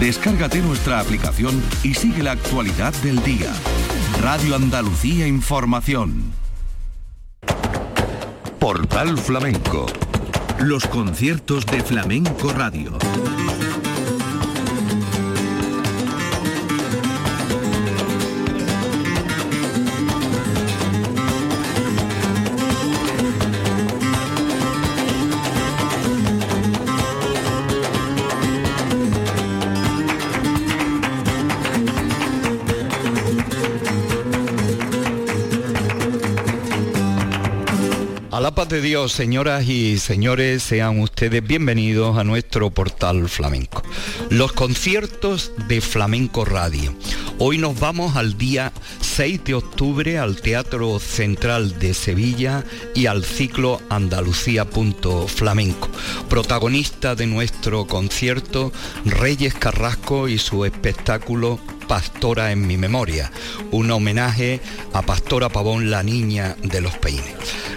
Descárgate nuestra aplicación y sigue la actualidad del día. Radio Andalucía Información. Portal Flamenco. Los conciertos de Flamenco Radio. De Dios, señoras y señores, sean ustedes bienvenidos a nuestro portal flamenco. Los conciertos de Flamenco Radio. Hoy nos vamos al día 6 de octubre al Teatro Central de Sevilla y al ciclo Andalucía Flamenco. Protagonista de nuestro concierto, Reyes Carrasco y su espectáculo Pastora en mi memoria, un homenaje a Pastora Pavón, la niña de los peines.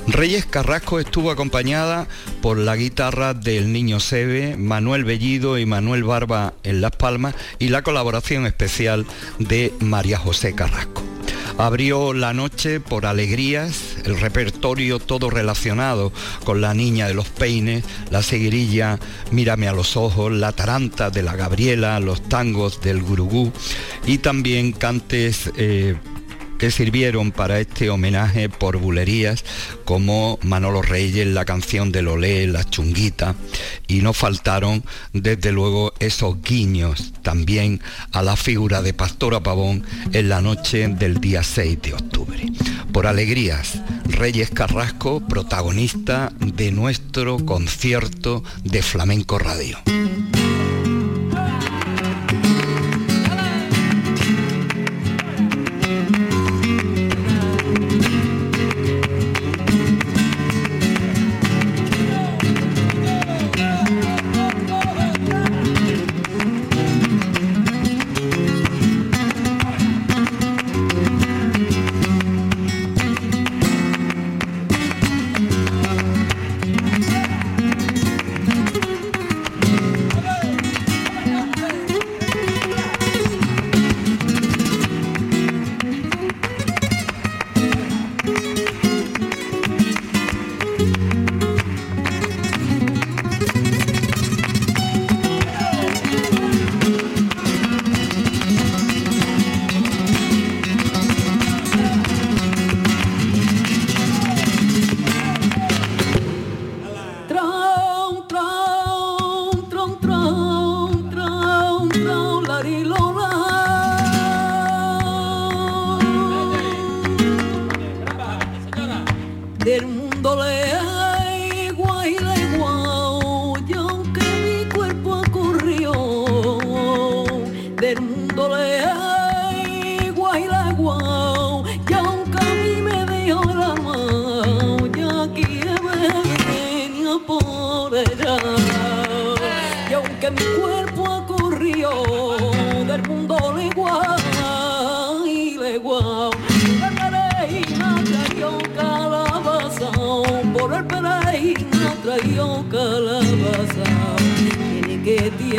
Reyes Carrasco estuvo acompañada por la guitarra del Niño Sebe, Manuel Bellido y Manuel Barba en Las Palmas y la colaboración especial de María José Carrasco. Abrió la noche por alegrías, el repertorio todo relacionado con la niña de los peines, la seguirilla Mírame a los ojos, la taranta de la Gabriela, los tangos del gurugú y también cantes eh, que sirvieron para este homenaje por bulerías como Manolo Reyes, la canción del Olé, la chunguita, y no faltaron desde luego esos guiños también a la figura de Pastora Pavón en la noche del día 6 de octubre. Por alegrías, Reyes Carrasco, protagonista de nuestro concierto de Flamenco Radio.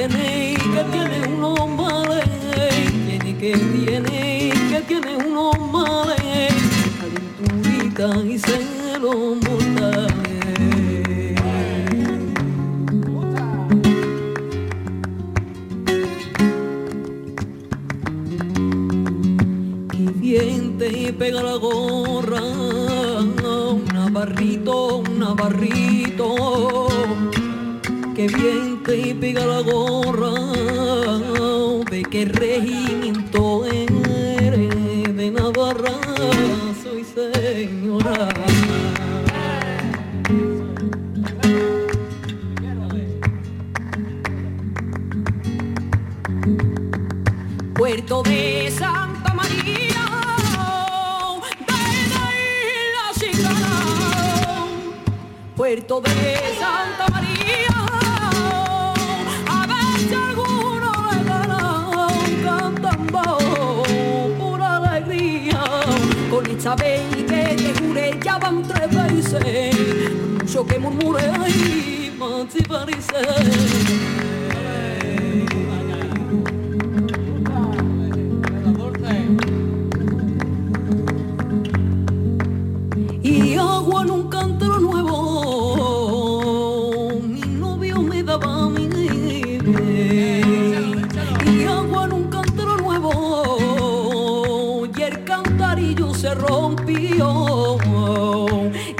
tiene, que tiene uno males, tiene que tiene, que tiene uno males, aventurita y se lo monta. Bien te pega la gorra, una barrito, una barrito que bien te pega la gorra, de qué regimiento eres de Navarra, soy señora. Puerto de Santa María, de la Puerto de Santa María. sabéis que te juré ya van tres veces. Yo que murmuré y me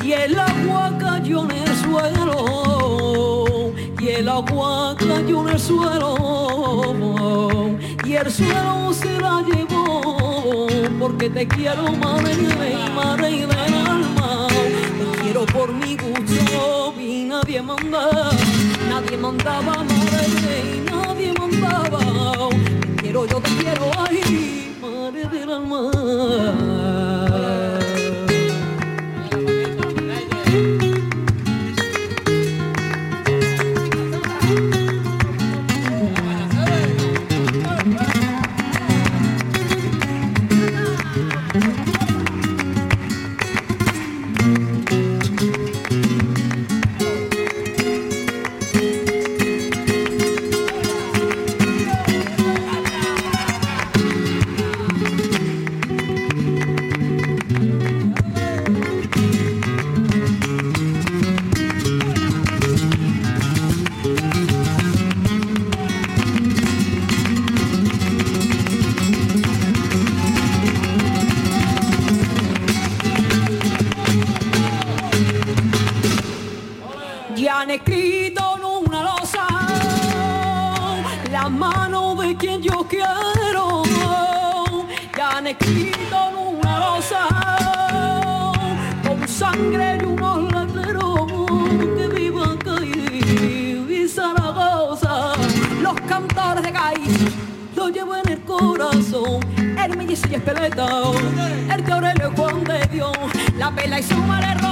y el agua cayó en el suelo y el agua cayó en el suelo y el suelo se la llevó porque te quiero madre y madre del alma. Te quiero por mi gusto y nadie manda nadie mandaba madre y nadie mandaba. Te quiero yo te quiero ay madre del alma El mellizo y el Aurelio y Juan de Dios, la pela y su madre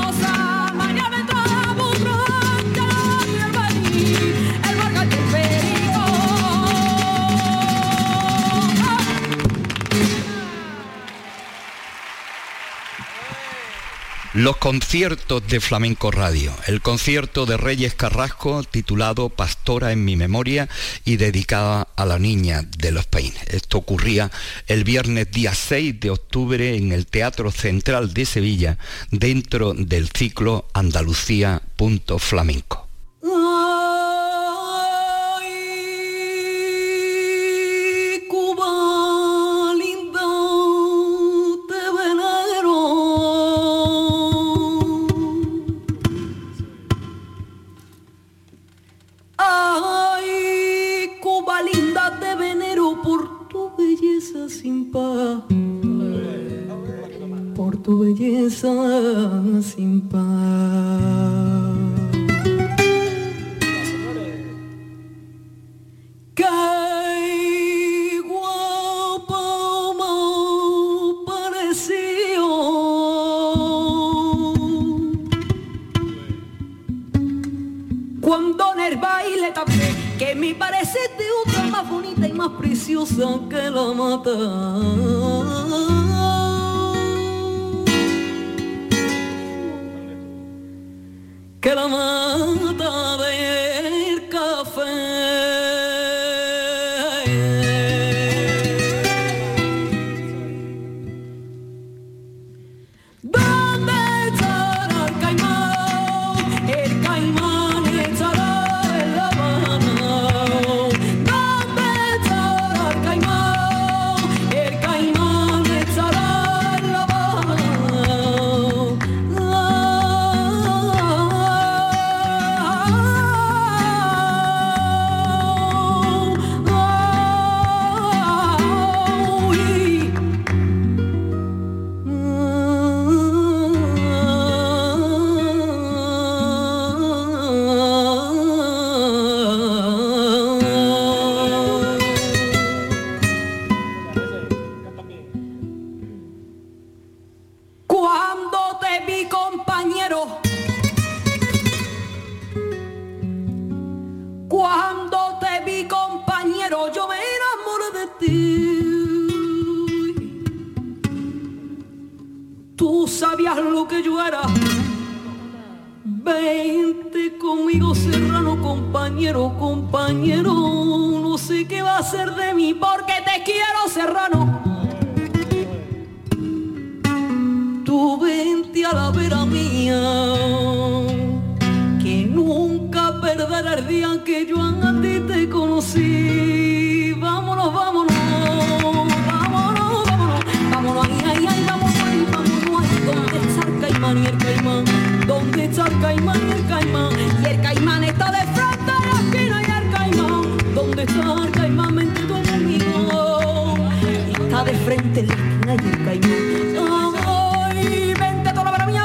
Los conciertos de Flamenco Radio. El concierto de Reyes Carrasco titulado Pastora en mi memoria y dedicada a la niña de los peines. Esto ocurría el viernes día 6 de octubre en el Teatro Central de Sevilla dentro del ciclo Andalucía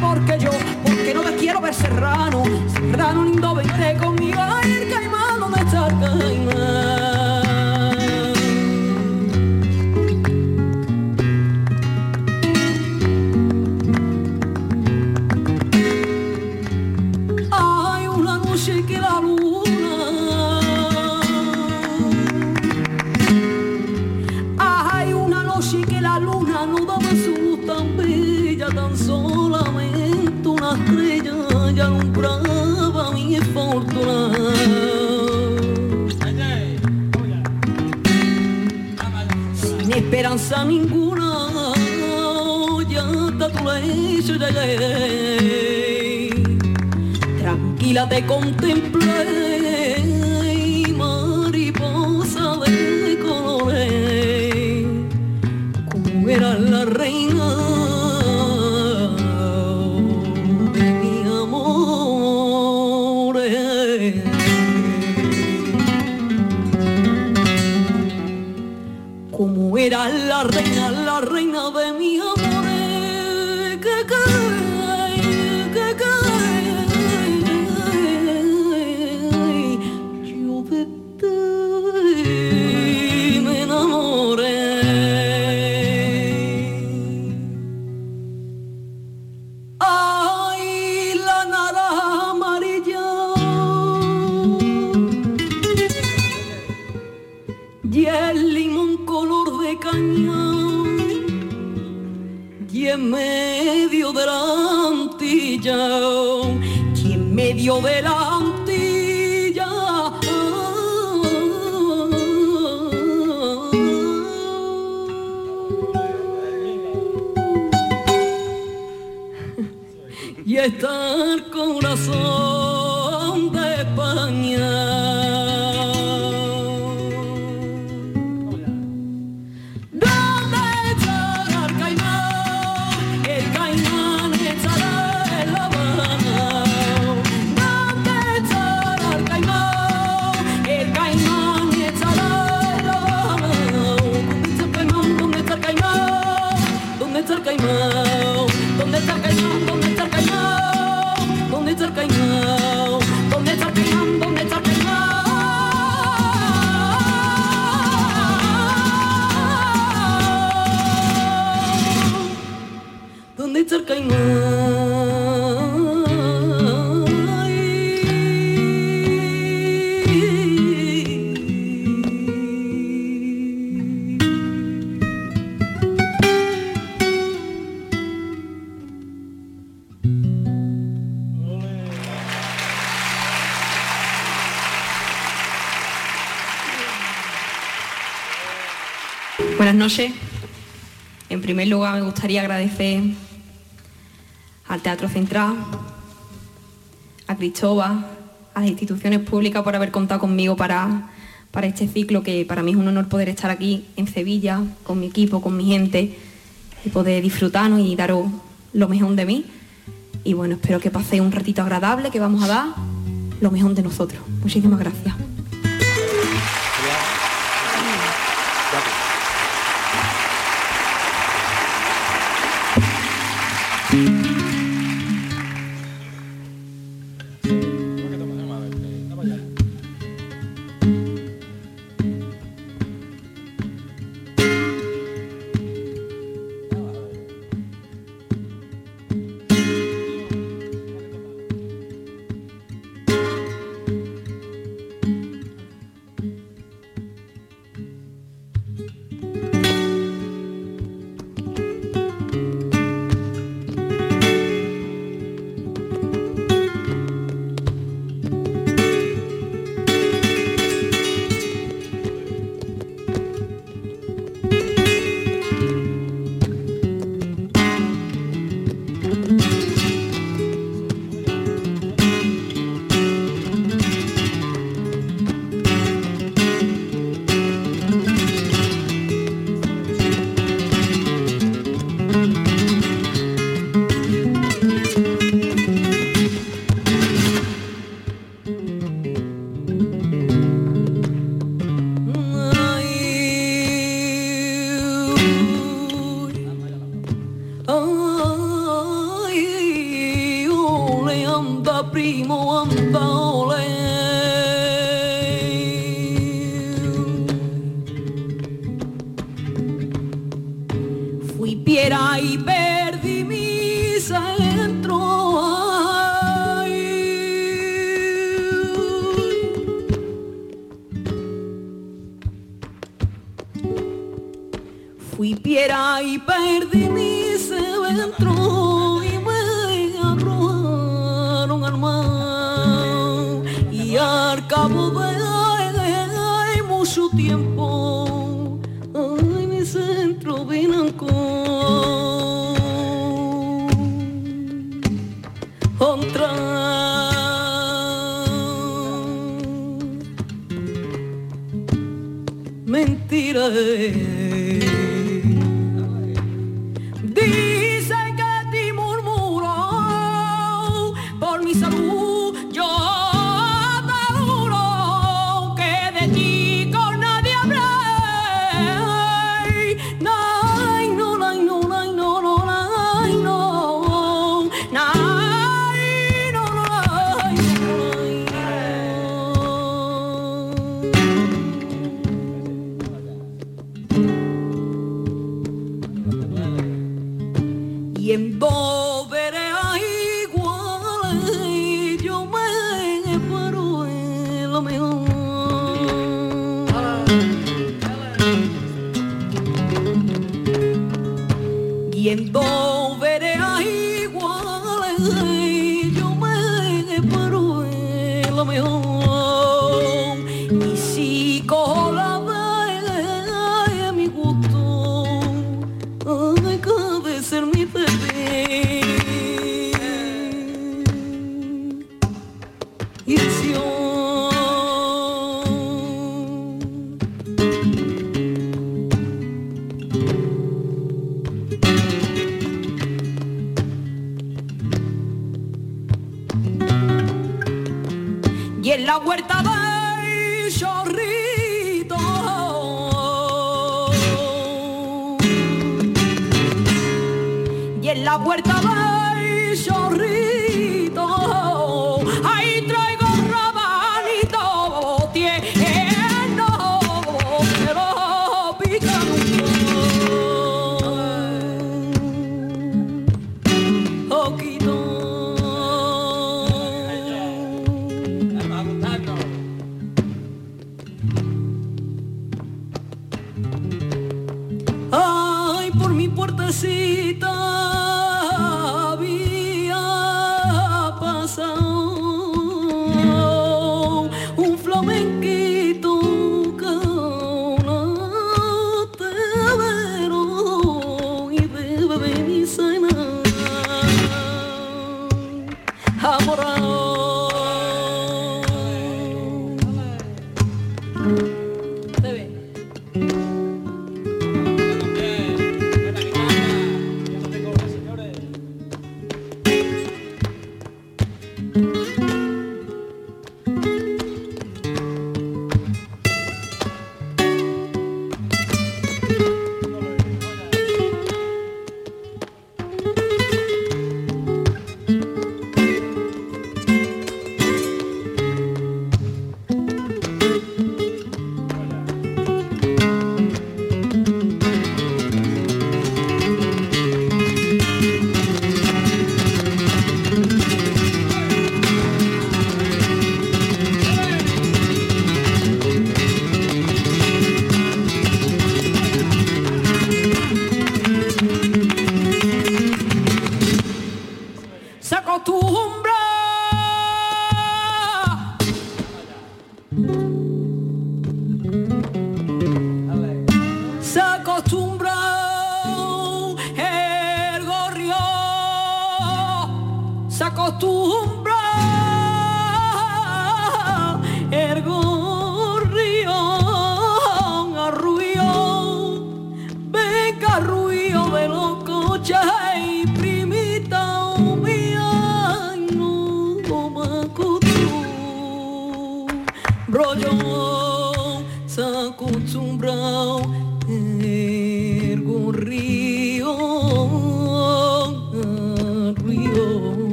porque yo, porque no te quiero ver serrano. Serrano lindo, vente conmigo. Esperanza ninguna Ya hasta tu llegué Tranquila te contemplé, en medio de la antilla y en medio de la antilla y está el corazón Me gustaría agradecer al Teatro Central, a Cristóbal, a las instituciones públicas por haber contado conmigo para, para este ciclo, que para mí es un honor poder estar aquí en Sevilla, con mi equipo, con mi gente, y poder disfrutarnos y daros lo mejor de mí. Y bueno, espero que paséis un ratito agradable, que vamos a dar lo mejor de nosotros. Muchísimas gracias. Perdí baby.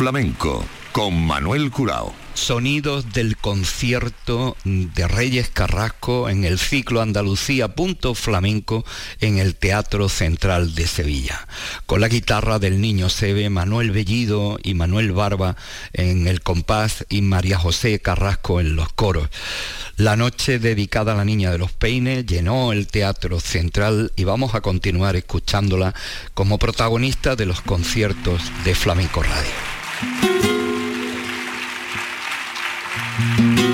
Flamenco con Manuel Curao. Sonidos del concierto de Reyes Carrasco en el ciclo Andalucía Punto Flamenco en el Teatro Central de Sevilla. Con la guitarra del niño Sebe, Manuel Bellido y Manuel Barba en el compás y María José Carrasco en los coros. La noche dedicada a la Niña de los Peines llenó el Teatro Central y vamos a continuar escuchándola como protagonista de los conciertos de Flamenco Radio. Thank you.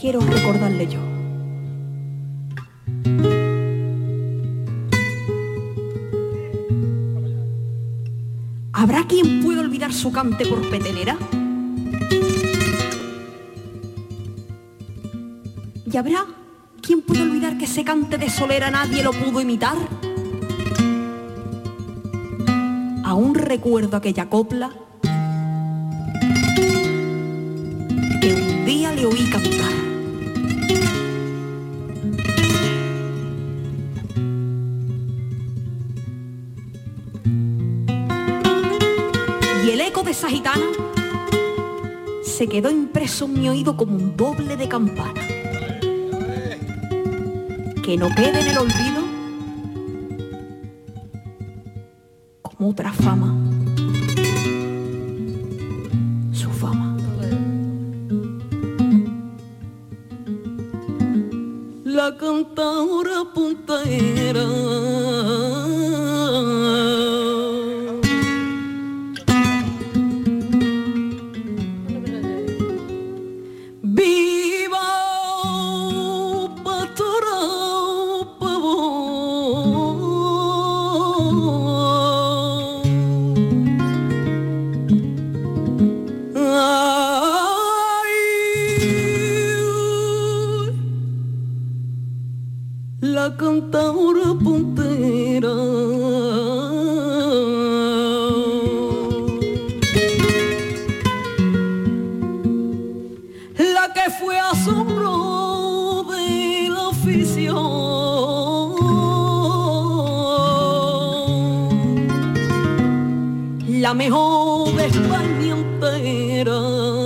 Quiero recordarle yo. ¿Habrá quien pueda olvidar su cante por petenera? ¿Y habrá quien pueda olvidar que ese cante de solera nadie lo pudo imitar? Aún recuerdo aquella copla que un día le oí cantar. Se quedó impreso en mi oído como un doble de campana. Que no quede en el olvido fue asombro de la afición la mejor de España entera.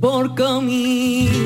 por camino.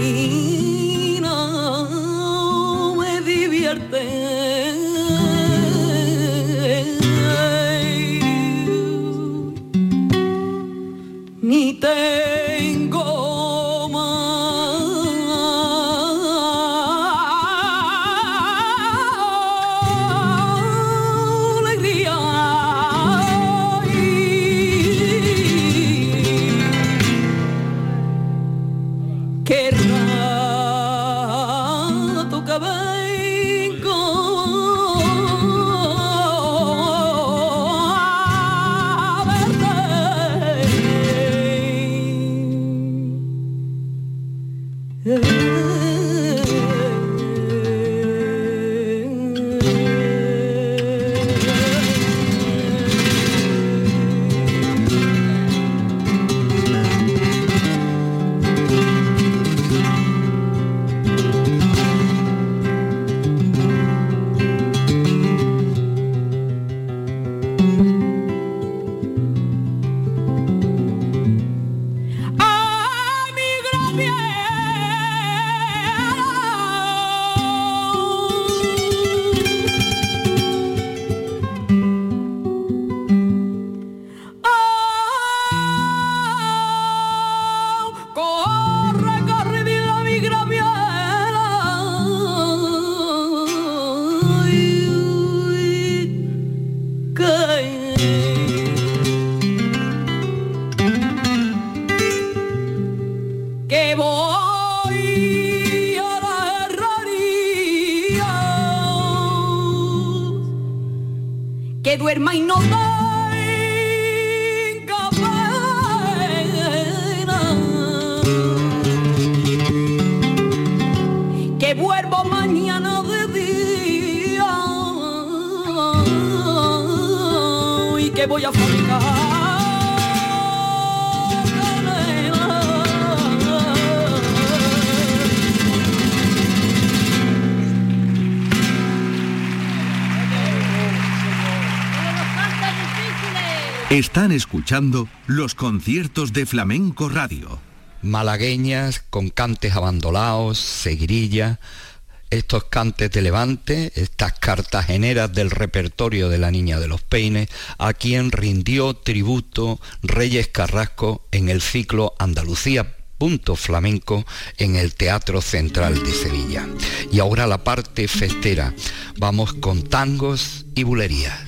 Están escuchando los conciertos de Flamenco Radio. Malagueñas con cantes abandonados, seguirilla, estos cantes de levante, estas cartageneras del repertorio de la Niña de los Peines, a quien rindió tributo Reyes Carrasco en el ciclo Andalucía punto flamenco en el Teatro Central de Sevilla. Y ahora la parte festera. Vamos con tangos y bulerías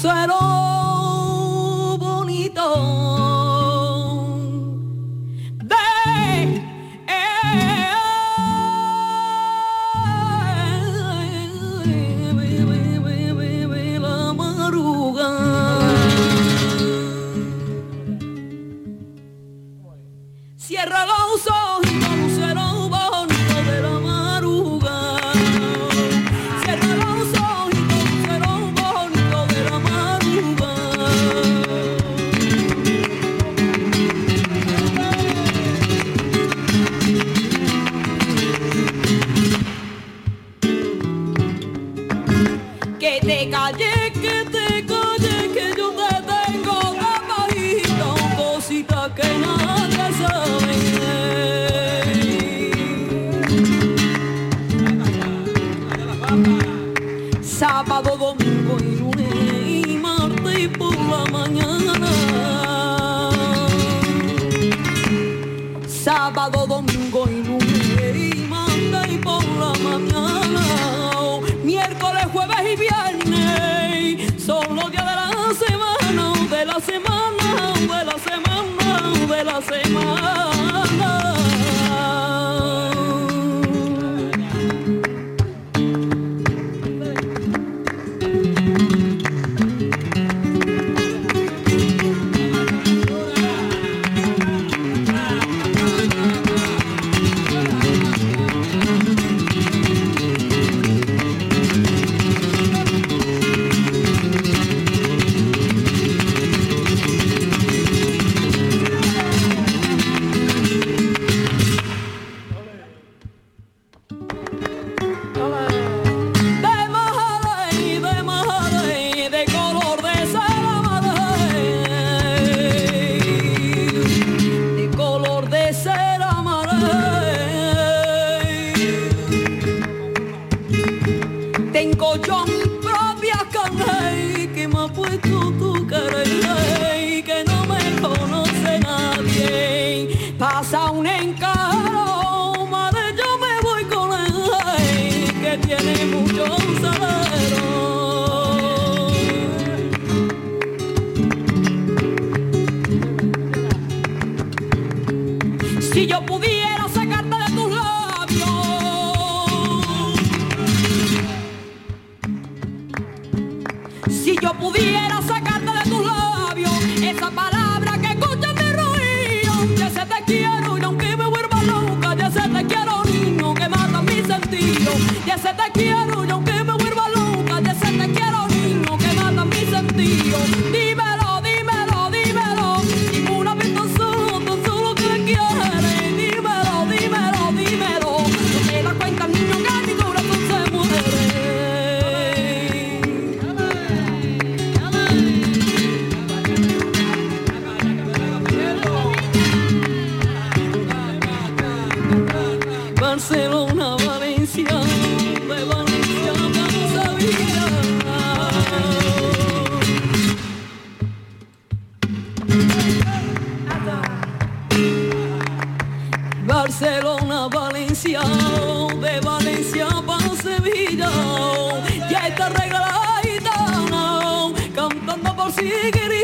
so at all. You get it.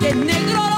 El negro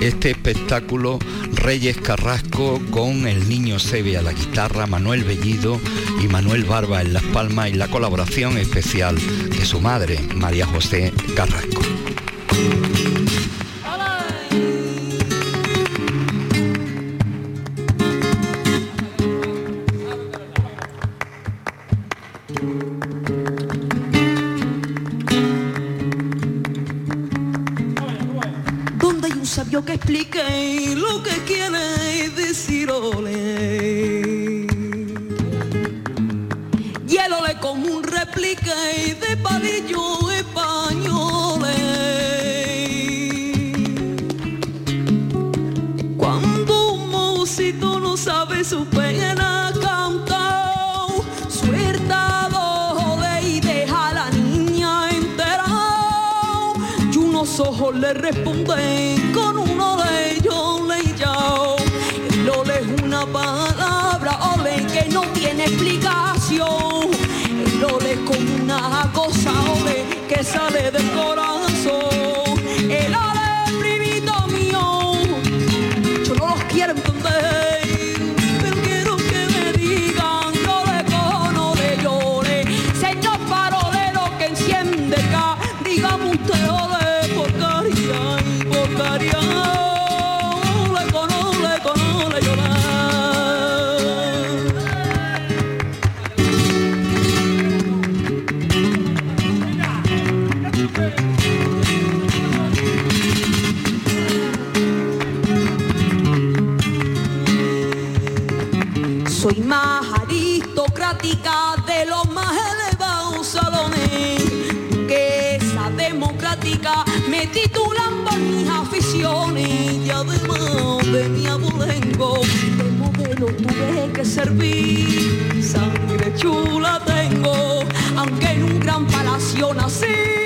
este espectáculo Reyes Carrasco con el niño Seve a la guitarra, Manuel Bellido y Manuel Barba en las palmas y la colaboración especial de su madre, María José Carrasco. le responden con uno de ellos le yao. El ole es una palabra ole que no tiene explicación. El ole es como una cosa ole que sale del corazón. soy más aristocrática de los más elevados salones, que esa democrática me titulan por mis aficiones. Y además de mi abolengo, de modelo tuve que servir, sangre chula tengo, aunque en un gran palacio nací.